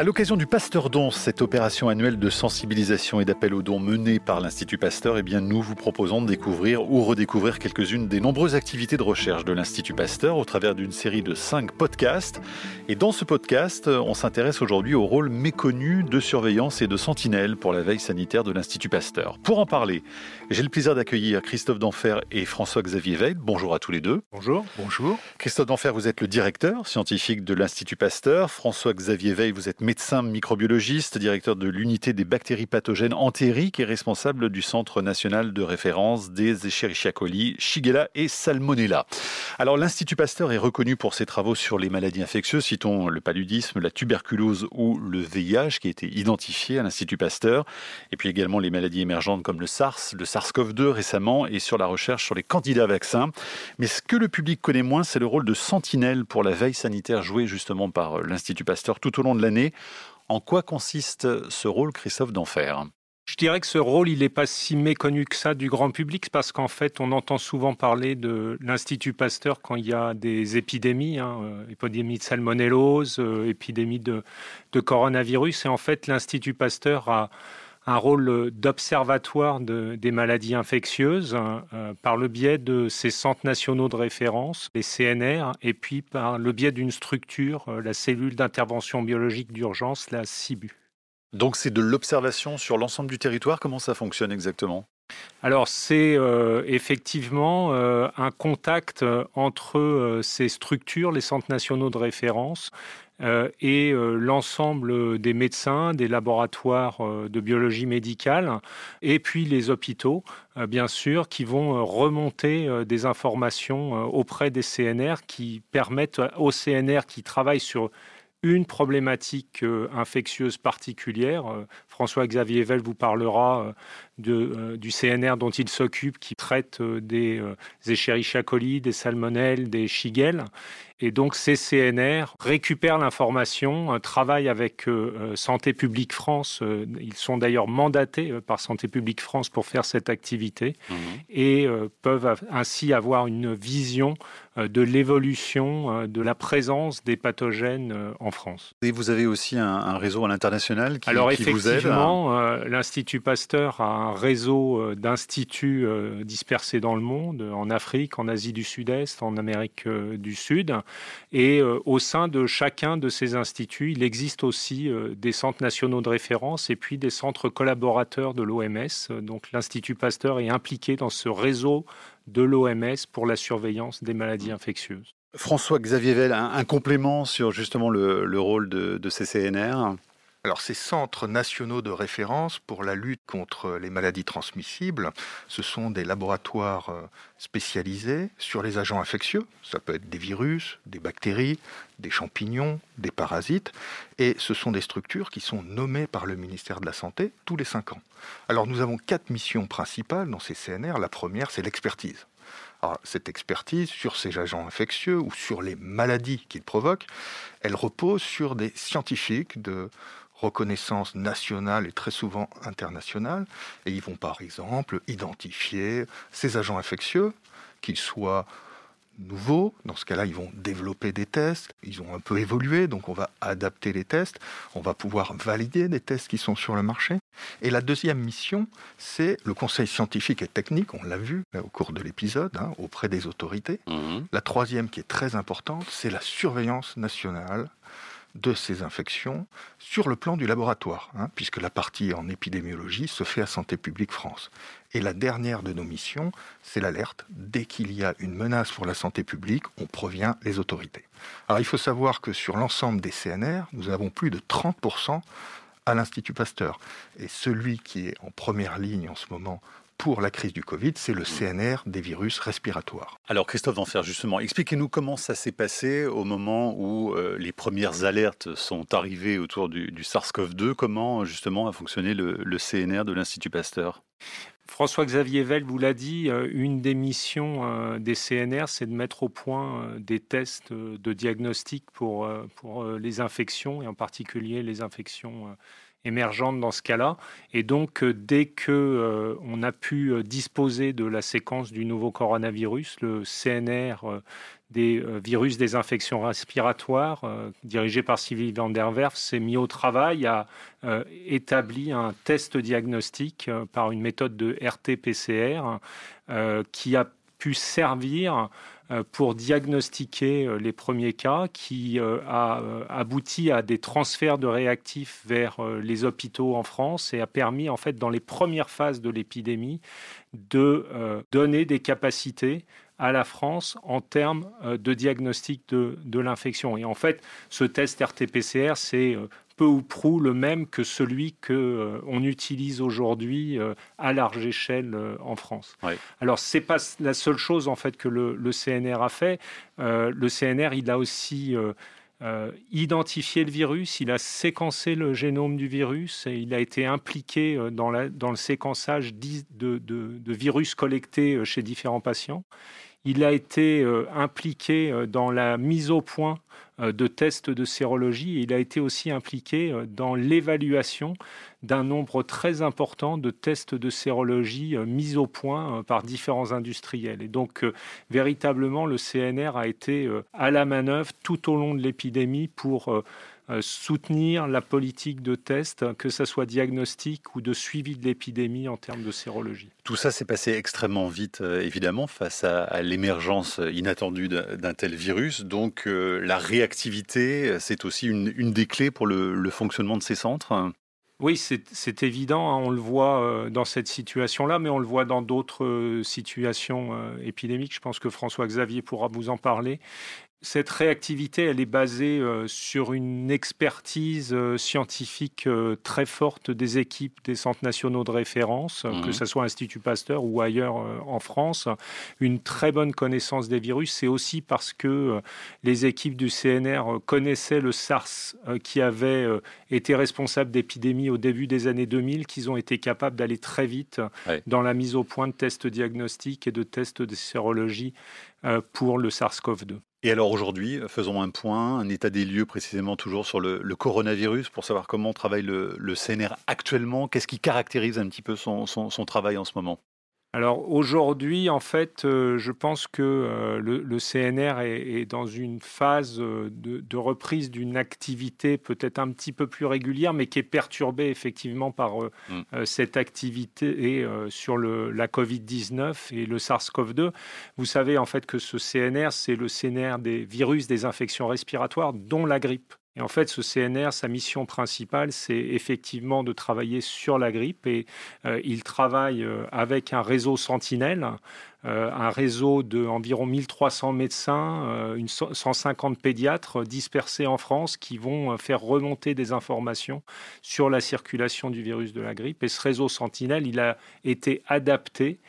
À l'occasion du Pasteur Don, cette opération annuelle de sensibilisation et d'appel aux dons menée par l'Institut Pasteur, eh bien, nous vous proposons de découvrir ou redécouvrir quelques-unes des nombreuses activités de recherche de l'Institut Pasteur au travers d'une série de cinq podcasts. Et dans ce podcast, on s'intéresse aujourd'hui au rôle méconnu de surveillance et de sentinelle pour la veille sanitaire de l'Institut Pasteur. Pour en parler, j'ai le plaisir d'accueillir Christophe Denfer et François-Xavier Veil. Bonjour à tous les deux. Bonjour. Bonjour. Christophe Denfer, vous êtes le directeur scientifique de l'Institut Pasteur. François-Xavier Veil, vous êtes médecin microbiologiste, directeur de l'unité des bactéries pathogènes entériques et responsable du Centre national de référence des Escherichia coli, Shigella et Salmonella. Alors l'Institut Pasteur est reconnu pour ses travaux sur les maladies infectieuses, citons le paludisme, la tuberculose ou le VIH qui a été identifié à l'Institut Pasteur, et puis également les maladies émergentes comme le SARS, le SARS-CoV-2 récemment, et sur la recherche sur les candidats vaccins. Mais ce que le public connaît moins, c'est le rôle de sentinelle pour la veille sanitaire joué justement par l'Institut Pasteur tout au long de l'année. En quoi consiste ce rôle, Christophe d'Enfer? Je dirais que ce rôle, il n'est pas si méconnu que ça du grand public, parce qu'en fait, on entend souvent parler de l'Institut Pasteur quand il y a des épidémies, hein, euh, épidémie de salmonellose, euh, épidémie de, de, coronavirus. Et en fait, l'Institut Pasteur a un rôle d'observatoire des maladies infectieuses euh, par le biais de ces centres nationaux de référence, les CNR, et puis par le biais d'une structure, euh, la cellule d'intervention biologique d'urgence, la CIBU. Donc c'est de l'observation sur l'ensemble du territoire, comment ça fonctionne exactement? Alors c'est euh, effectivement un contact entre ces structures, les centres nationaux de référence, euh, et euh, l'ensemble des médecins, des laboratoires euh, de biologie médicale, et puis les hôpitaux, bien sûr, qui vont remonter des informations auprès des CNR qui permettent aux CNR qui travaillent sur une problématique infectieuse particulière. François-Xavier Vel vous parlera de, du CNR dont il s'occupe, qui traite des Escherichia coli, des salmonelles, des Shigella. Et donc ces CNR récupèrent l'information, euh, travaillent avec euh, euh, Santé publique France. Ils sont d'ailleurs mandatés par Santé publique France pour faire cette activité mmh. et peuvent ainsi avoir une vision de l'évolution de la présence des pathogènes en France. Et vous avez aussi un, réseau à l'international qui, Alors, qui vous aide effectivement, l'Institut Pasteur a un réseau d'instituts dispersés dans le monde, en Afrique, en Asie du Sud-Est, en Amérique du Sud. Et euh, au sein de chacun de ces instituts, il existe aussi euh, des centres nationaux de référence et puis des centres collaborateurs de l'OMS. Donc l'Institut Pasteur est impliqué dans ce réseau de l'OMS pour la surveillance des maladies infectieuses. François-Xavier Vell, un, complément sur justement le, rôle de, de ces CNR alors ces centres nationaux de référence pour la lutte contre les maladies transmissibles, ce sont des laboratoires euh, spécialisés sur les agents infectieux. Ça peut être des virus, des bactéries, des champignons, des parasites. Et ce sont des structures qui sont nommées par le ministère de la Santé tous les cinq ans. Alors nous avons quatre missions principales dans ces CNR. La première, c'est l'expertise. Alors, cette expertise sur ces agents infectieux ou sur les maladies qu'ils provoquent, elle repose sur des scientifiques de reconnaissance nationale et très souvent internationale. Et ils vont par exemple identifier ces agents infectieux, qu'ils soient nouveaux. Dans ce cas-là, ils vont développer des tests. Ils ont un peu évolué, donc on va adapter les tests. On va pouvoir valider des tests qui sont sur le marché. Et la deuxième mission, c'est le conseil scientifique et technique, on l'a vu au cours de l'épisode, hein, auprès des autorités. Mmh. La troisième, qui est très importante, c'est la surveillance nationale de ces infections sur le plan du laboratoire, hein, puisque la partie en épidémiologie se fait à Santé publique France. Et la dernière de nos missions, c'est l'alerte. Dès qu'il y a une menace pour la santé publique, on provient les autorités. Alors il faut savoir que sur l'ensemble des CNR, nous avons plus de 30% à l'Institut Pasteur. Et celui qui est en première ligne en ce moment pour la crise du Covid, c'est le CNR des virus respiratoires. Alors Christophe Danfer, justement, expliquez-nous comment ça s'est passé au moment où euh, les premières alertes sont arrivées autour du, SARS-CoV-2. Comment justement a fonctionné le, CNR de l'Institut Pasteur? François-Xavier Vell vous l'a dit, euh, une des missions euh, des CNR, c'est de mettre au point des tests de diagnostic pour, pour les infections, et en particulier les infections émergente dans ce cas-là. Et donc, dès que on a pu disposer de la séquence du nouveau coronavirus, le CNR des virus des infections respiratoires, dirigé par Sylvie van der Werf, s'est mis au travail, a établi un test diagnostique par une méthode de RT-PCR qui a pu servir euh, pour diagnostiquer euh, les premiers cas, qui euh, a abouti à des transferts de réactifs vers les hôpitaux en France et a permis, en fait, dans les premières phases de l'épidémie, de donner des capacités à la France en termes de diagnostic de, de l'infection. Et en fait, ce test RT-PCR, c'est peu ou prou le même que celui que euh, on utilise aujourd'hui euh, à large échelle euh, en France. Alors c'est pas la seule chose en fait que le, CNR a fait. le CNR, il a aussi identifié le virus, il a séquencé le génome du virus et il a été impliqué dans, la, dans le séquençage de, de, virus collectés chez différents patients. Il a été impliqué dans la mise au point euh, de tests de sérologie. il a été aussi impliqué euh, dans l'évaluation d'un nombre très important de tests de sérologie euh, mis au point par différents industriels. Et donc, véritablement, le CNR a été à la manœuvre tout au long de l'épidémie pour euh, soutenir la politique de test, que ce soit diagnostic ou de suivi de l'épidémie en termes de sérologie. Tout ça s'est passé extrêmement vite, euh, évidemment, face à, l'émergence inattendue d'un tel virus. Donc euh, la réactivité, c'est aussi une, des clés pour le, fonctionnement de ces centres oui, c'est évident, hein, on le voit dans cette situation-là, mais on le voit dans d'autres situations épidémiques. Je pense que François Xavier pourra vous en parler. Cette réactivité, elle est basée euh, sur une expertise euh, scientifique euh, très forte des équipes des centres nationaux de référence, que ce soit Institut Pasteur ou ailleurs en France. Une très bonne connaissance des virus. C'est aussi parce que les équipes du CNR connaissaient le SARS qui avait été responsable d'épidémies au début des années 2000, qu'ils ont été capables d'aller très vite dans la mise au point de tests diagnostiques et de tests de sérologie pour le SARS-CoV-2. Et alors aujourd'hui, faisons un point, un état des lieux précisément toujours sur le, coronavirus pour savoir comment travaille le, CNR actuellement, qu'est-ce qui caractérise un petit peu son travail en ce moment? Alors aujourd'hui, en fait, euh, je pense que euh, le, CNR est, dans une phase euh, de, reprise d'une activité peut-être un petit peu plus régulière, mais qui est perturbée effectivement par mm. cette activité et, sur le, la Covid-19 et le SARS-CoV-2. Vous savez en fait que ce CNR, c'est le CNR des virus des infections respiratoires, dont la grippe. Et en fait, ce CNR, sa mission principale, c'est effectivement de travailler sur la grippe et euh, il travaille euh, avec un réseau Sentinelle, euh, un réseau d'environ 1300 médecins, une 150 pédiatres dispersés en France qui vont faire remonter des informations sur la circulation du virus de la grippe. Et ce réseau Sentinelle, il a été adapté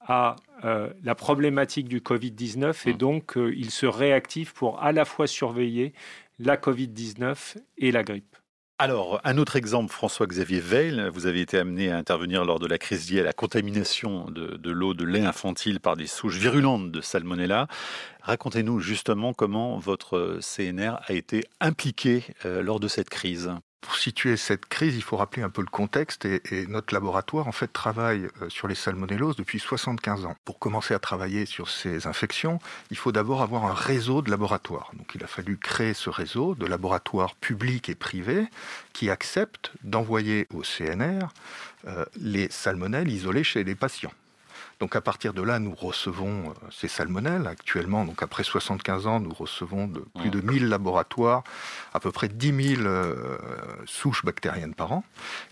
à la problématique du Covid-19 et mmh. donc il se réactive pour à la fois surveiller la Covid-19 et la grippe. Alors, un autre exemple, François-Xavier Veil, vous avez été amené à intervenir lors de la crise liée à la contamination de, l'eau de lait infantile par des souches virulentes de salmonella. Racontez-nous justement comment votre CNR a été impliqué euh, lors de cette crise. Pour situer cette crise, il faut rappeler un peu le contexte et, notre laboratoire en fait travaille euh, sur les salmonelloses depuis 75 ans. Pour commencer à travailler sur ces infections, il faut d'abord avoir un réseau de laboratoires. Donc il a fallu créer ce réseau de laboratoires publics et privés qui acceptent d'envoyer au CNR euh, les salmonelles isolées chez les patients. Donc à partir de là, nous recevons euh, ces salmonelles. Actuellement, donc après 75 ans, nous recevons de plus de 1000 laboratoires, à peu près 10 000 euh, souches bactériennes par an.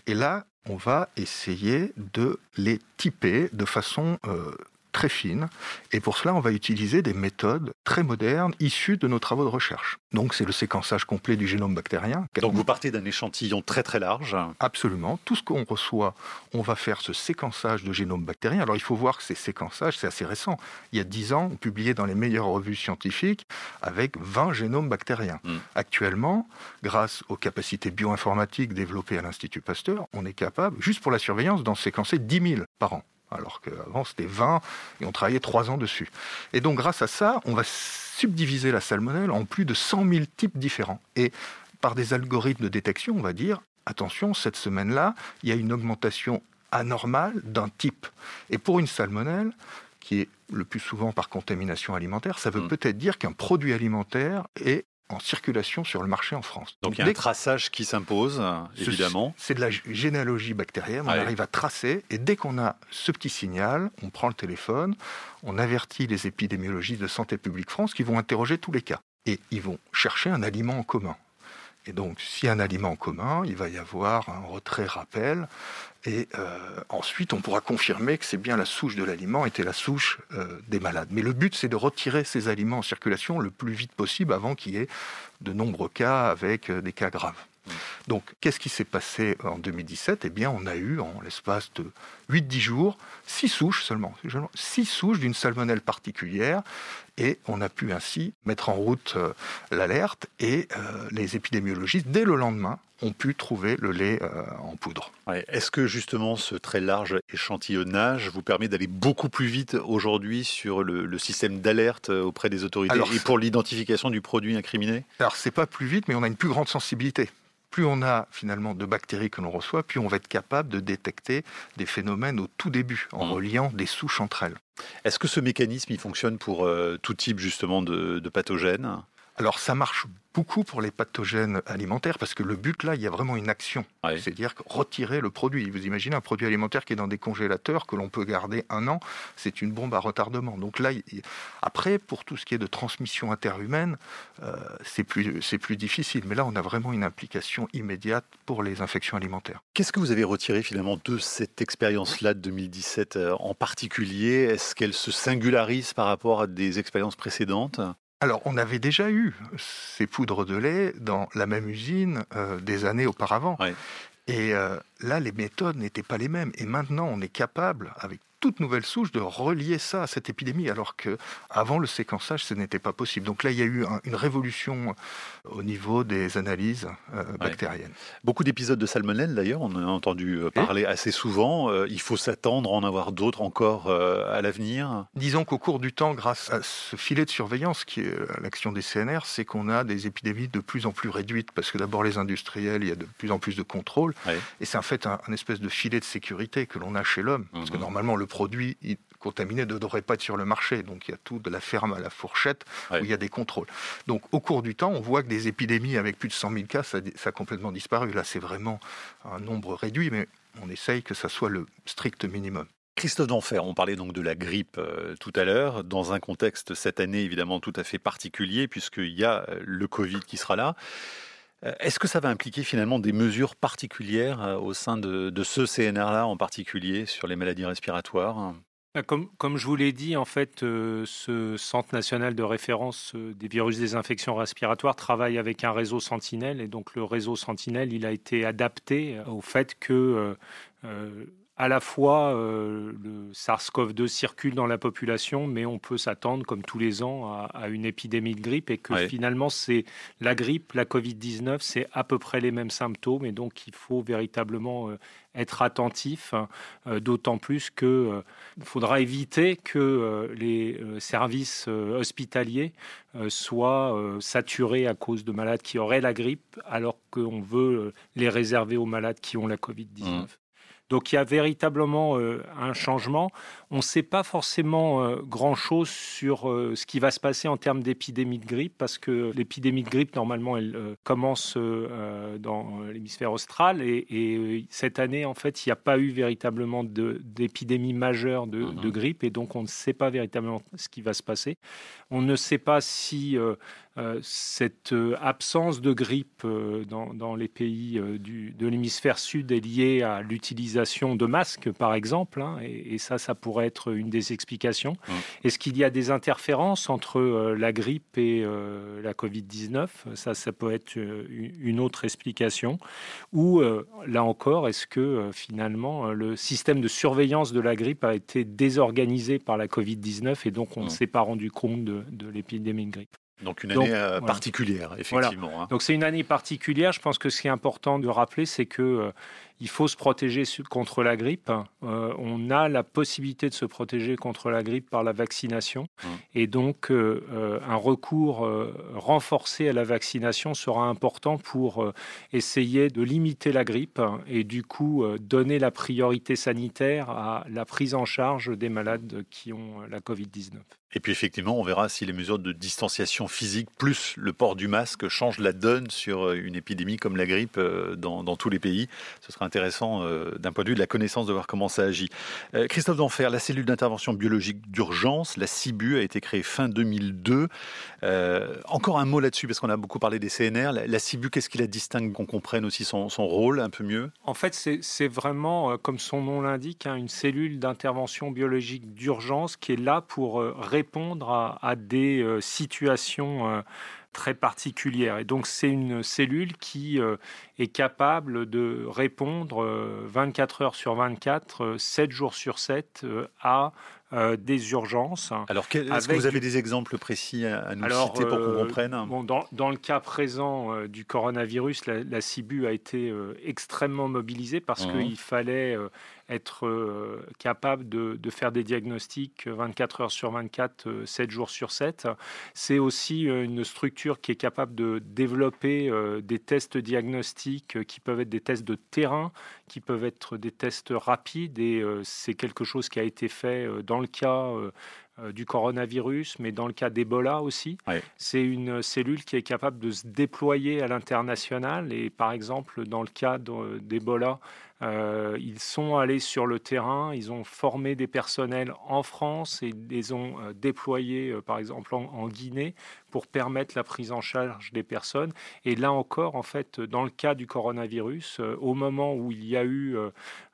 Et là, on va essayer de les typer de façon euh, très fine. Et pour cela, on va utiliser des méthodes très modernes issues de nos travaux de recherche. Donc, c'est le séquençage complet du génome bactérien. Donc, vous partez d'un échantillon très très large. Absolument. Tout ce qu'on reçoit, on va faire ce séquençage de génome bactérien. Alors, il faut voir que ces séquençages, c'est assez récent. Il y a 10 ans, on publiait dans les meilleures revues scientifiques avec 20 génomes bactériens. Hmm. Actuellement, grâce aux capacités bioinformatiques développées à l'Institut Pasteur, on est capable, juste pour la surveillance, d'en séquencer 10 000 par an alors qu'avant c'était 20 et on travaillait 3 ans dessus. Et donc grâce à ça, on va subdiviser la salmonelle en plus de 100 000 types différents. Et par des algorithmes de détection, on va dire, attention, cette semaine-là, il y a une augmentation anormale d'un type. Et pour une salmonelle, qui est le plus souvent par contamination alimentaire, ça veut mm. peut-être dire qu'un produit alimentaire est en circulation sur le marché en France. Donc, il y a un traçage qui s'impose, évidemment. C'est de la généalogie bactérienne, on arrive à tracer, et dès qu'on a ce petit signal, on prend le téléphone, on avertit les épidémiologistes de Santé publique France qui vont interroger tous les cas. Et ils vont chercher un aliment en commun. Et donc, s'il y a un aliment en commun, il va y avoir un retrait-rappel. Et euh, ensuite, on pourra confirmer que c'est bien la souche de l'aliment était la souche euh, des malades. Mais le but, c'est de retirer ces aliments en circulation le plus vite possible avant qu'il y ait de nombreux cas avec euh, des cas graves. Donc, qu'est-ce qui s'est passé en 2017 Eh bien, on a eu, en l'espace de 8-10 jours, 6 souches seulement, 6 souches d'une salmonelle particulière, et on a pu ainsi mettre en route euh, l'alerte, et euh, les épidémiologistes, dès le lendemain, ont pu trouver le lait euh, en poudre. Est-ce que justement ce très large échantillonnage vous permet d'aller beaucoup plus vite aujourd'hui sur le, système d'alerte auprès des autorités et pour l'identification du produit incriminé? Alors c'est pas plus vite, mais on a une plus grande sensibilité plus on a finalement de bactéries que l'on reçoit, plus on va être capable de détecter des phénomènes au tout début, en mmh. reliant des souches entre elles. Est-ce que ce mécanisme il fonctionne pour euh, tout type justement de, de pathogènes? Alors ça marche beaucoup pour les pathogènes alimentaires parce que le but là, il y a vraiment une action. C'est-à-dire retirer le produit. Vous imaginez un produit alimentaire qui est dans des congélateurs que l'on peut garder un an, c'est une bombe à retardement. Donc là, après, pour tout ce qui est de transmission interhumaine, euh, c'est plus, plus difficile. Mais là, on a vraiment une implication immédiate pour les infections alimentaires. Qu'est-ce que vous avez retiré finalement de cette expérience-là de 2017 euh, en particulier? Est-ce qu'elle se singularise par rapport à des expériences précédentes? Alors, on avait déjà eu ces poudres de lait dans la même usine euh, des années auparavant. Et euh, là, les méthodes n'étaient pas les mêmes. Et maintenant, on est capable, avec toute nouvelle souche de relier ça à cette épidémie, alors que avant le séquençage, ce n'était pas possible. Donc là, il y a eu une révolution au niveau des analyses euh, bactériennes. Beaucoup d'épisodes de salmonelle, d'ailleurs, on en a entendu euh, parler assez souvent. Euh, il faut s'attendre à en avoir d'autres encore à l'avenir. Disons qu'au cours du temps, grâce à ce filet de surveillance qui est l'action des CNR, c'est qu'on a des épidémies de plus en plus réduites, parce que d'abord les industriels, il y a de plus en plus de contrôle, et c'est en fait un, espèce de filet de sécurité que l'on a chez l'homme, parce que mhm. normalement le produit contaminés ne devrait pas être sur le marché. Donc il y a tout de la ferme à la fourchette où il y a des contrôles. Donc au cours du temps, on voit que des épidémies avec plus de 100 000 cas, ça, a complètement disparu. Là, c'est vraiment un nombre réduit, mais on essaye que ça soit le strict minimum. Christophe Denfer, on parlait donc de la grippe euh, tout à l'heure, dans un contexte cette année évidemment tout à fait particulier, puisqu'il y a euh, le Covid qui sera là. Euh, est-ce que ça va impliquer finalement des mesures particulières euh, au sein de, ce CNR-là en particulier sur les maladies respiratoires? Bah, comme, je vous l'ai dit, en fait, euh, ce Centre national de référence des virus des infections respiratoires travaille avec un réseau Sentinelle. Et donc, le réseau Sentinelle, il a été adapté au fait que à la fois euh, le SARS-CoV-2 circule dans la population, mais on peut s'attendre, comme tous les ans, à, une épidémie de grippe et que finalement, c'est la grippe, la Covid-19, c'est à peu près les mêmes symptômes et donc il faut véritablement euh, être attentif, hein, euh, d'autant plus qu'il faudra éviter que les services hospitaliers soient saturés à cause de malades qui auraient la grippe, alors qu'on veut les réserver aux malades qui ont la Covid-19. Donc il y a véritablement euh, un changement. On ne sait pas forcément euh, grand-chose sur euh, ce qui va se passer en termes d'épidémie de grippe, parce que l'épidémie de grippe, normalement, elle commence dans l'hémisphère austral. Et, cette année, en fait, il n'y a pas eu véritablement d'épidémie majeure de, de, grippe, et donc on ne sait pas véritablement ce qui va se passer. On ne sait pas si cette euh, absence de grippe euh, dans, les pays du, de l'hémisphère sud est liée à l'utilisation de masques, par exemple, hein, et, ça, ça pourrait être une des explications. Est-ce qu'il y a des interférences entre la grippe et la Covid-19 Ça, ça peut être une autre explication. Ou, là encore, est-ce que finalement, le système de surveillance de la grippe a été désorganisé par la Covid-19 et donc on ne s'est pas rendu compte de, de l'épidémie de grippe? Donc une année particulière, effectivement. Hein. Donc c'est une année particulière. Je pense que ce qui est important de rappeler, c'est que il faut se protéger contre la grippe. Euh, on a la possibilité de se protéger contre la grippe par la vaccination. Mmh. Et donc, euh, euh, un recours renforcé à la vaccination sera important pour essayer de limiter la grippe et du coup donner la priorité sanitaire à la prise en charge des malades qui ont la Covid-19. Et puis effectivement, on verra si les mesures de distanciation physique plus le port du masque changent la donne sur une épidémie comme la grippe dans, dans tous les pays. Ce sera intéressant euh, d'un point de vue de la connaissance de voir comment ça agit. Euh, Christophe Denfer, la cellule d'intervention biologique d'urgence, la CIBU, a été créée fin 2002. Euh, encore un mot là-dessus, parce qu'on a beaucoup parlé des CNR. La, CIBU, qu'est-ce qui la distingue, qu'on comprenne aussi son, rôle un peu mieux? En fait, c'est vraiment, comme son nom l'indique, hein, une cellule d'intervention biologique d'urgence qui est là pour répondre à des situations très particulière. Et donc c'est une cellule qui euh, est capable de répondre 24 euh, heures sur 24, 7 euh, jours sur 7 à des urgences. Alors, est-ce que vous avez des exemples précis à, nous citer pour qu'on comprenne? bon, dans, dans, le cas présent du coronavirus, la, CIBU a été extrêmement mobilisée parce mmh. qu'il fallait être euh, capable de, faire des diagnostics 24 heures sur 24, 7 euh, jours sur 7. C'est aussi euh, une structure qui est capable de développer des tests diagnostiques qui peuvent être des tests de terrain, qui peuvent être des tests rapides et c'est quelque chose qui a été fait dans le cas du coronavirus, mais dans le cas d'Ebola aussi. C'est une cellule qui est capable de se déployer à l'international et par exemple dans le cas d'Ebola, euh, ils sont allés sur le terrain, ils ont formé des personnels en France et les ont euh, déployés, euh, par exemple, en, Guinée pour permettre la prise en charge des personnes. Et là encore, en fait, dans le cas du coronavirus, au moment où il y a eu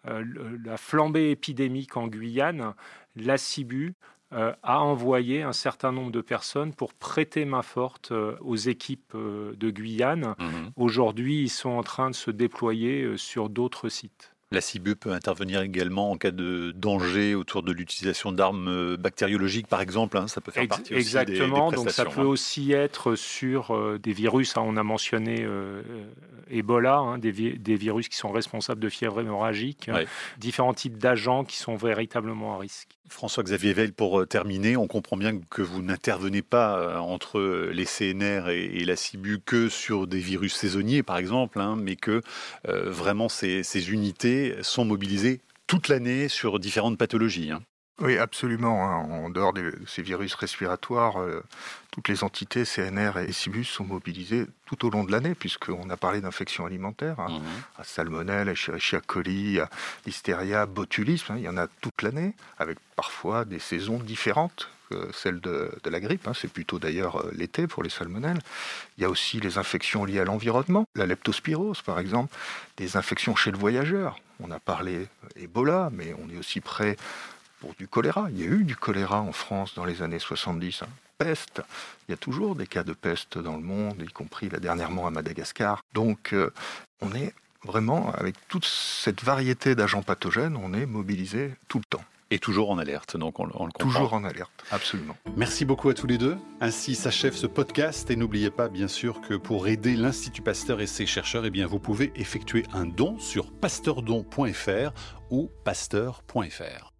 la flambée épidémique en Guyane, la CIBU euh, a envoyé un certain nombre de personnes pour prêter main forte euh, aux équipes euh, de Guyane. Mhm. Aujourd'hui, ils sont en train de se déployer sur d'autres sites. La CIBE peut intervenir également en cas de danger autour de l'utilisation d'armes bactériologiques, par exemple. Hein, ça peut faire partie Exactement, aussi donc ça peut hein. aussi être sur des virus. Hein, on a mentionné euh, Ebola, des, virus qui sont responsables de fièvre hémorragique, différents types d'agents qui sont véritablement à risque. François-Xavier Veil, pour terminer, on comprend bien que vous n'intervenez pas entre les CNR et, la CIBU que sur des virus saisonniers, par exemple, mais que vraiment ces unités sont mobilisés toute l'année sur différentes pathologies. Hein. Oui, absolument. Hein. En dehors de ces virus respiratoires, euh, toutes les entités CNR et CIBUS sont mobilisées tout au long de l'année, puisqu'on a parlé d'infections alimentaires, hein. mhm. à salmonelle, à Escherichia coli, à listeria, botulisme. il y en a toute l'année, avec parfois des saisons différentes que celles de, la grippe. c'est plutôt d'ailleurs euh, l'été pour les salmonelles. Il y a aussi les infections liées à l'environnement, la leptospirose par exemple, des infections chez le voyageur. On a parlé Ebola, mais on est aussi près pour du choléra. Il y a eu du choléra en France dans les années 70. Hein. Peste. Il y a toujours des cas de peste dans le monde, y compris là dernièrement à Madagascar. Donc euh, on est vraiment, avec toute cette variété d'agents pathogènes, on est mobilisé tout le temps. Et toujours en alerte, donc on, le comprend. Toujours en alerte, absolument. Merci beaucoup à tous les deux. Ainsi s'achève ce podcast et n'oubliez pas bien sûr que pour aider l'Institut Pasteur et ses chercheurs, eh bien, vous pouvez effectuer un don sur pasteurdon.fr ou pasteur.fr.